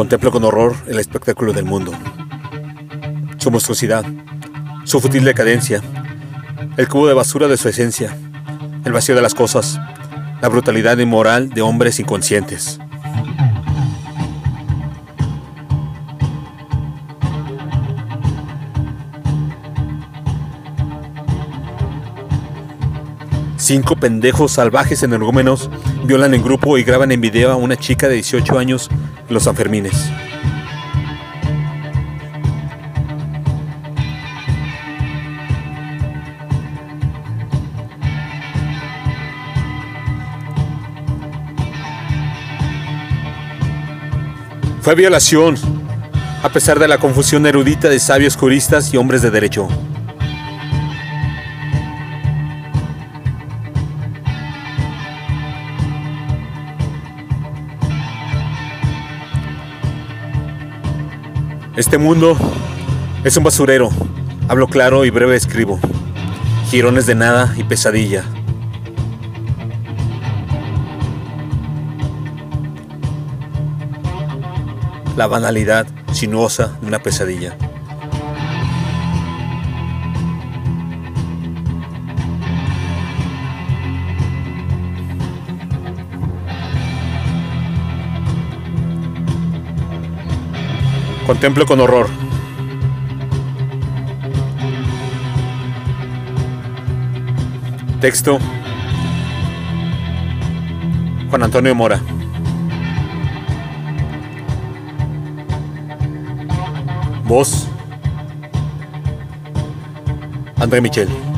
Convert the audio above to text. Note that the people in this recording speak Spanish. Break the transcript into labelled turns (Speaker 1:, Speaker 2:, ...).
Speaker 1: Contemplo con horror el espectáculo del mundo. Su monstruosidad, su fútil decadencia, el cubo de basura de su esencia, el vacío de las cosas, la brutalidad inmoral de hombres inconscientes. Cinco pendejos salvajes energúmenos violan en grupo y graban en video a una chica de 18 años los Sanfermines. Fue violación, a pesar de la confusión erudita de sabios juristas y hombres de derecho. Este mundo es un basurero. Hablo claro y breve escribo. Girones de nada y pesadilla. La banalidad sinuosa de una pesadilla. Contemplo con horror. Texto. Juan Antonio Mora. Voz. André Michel.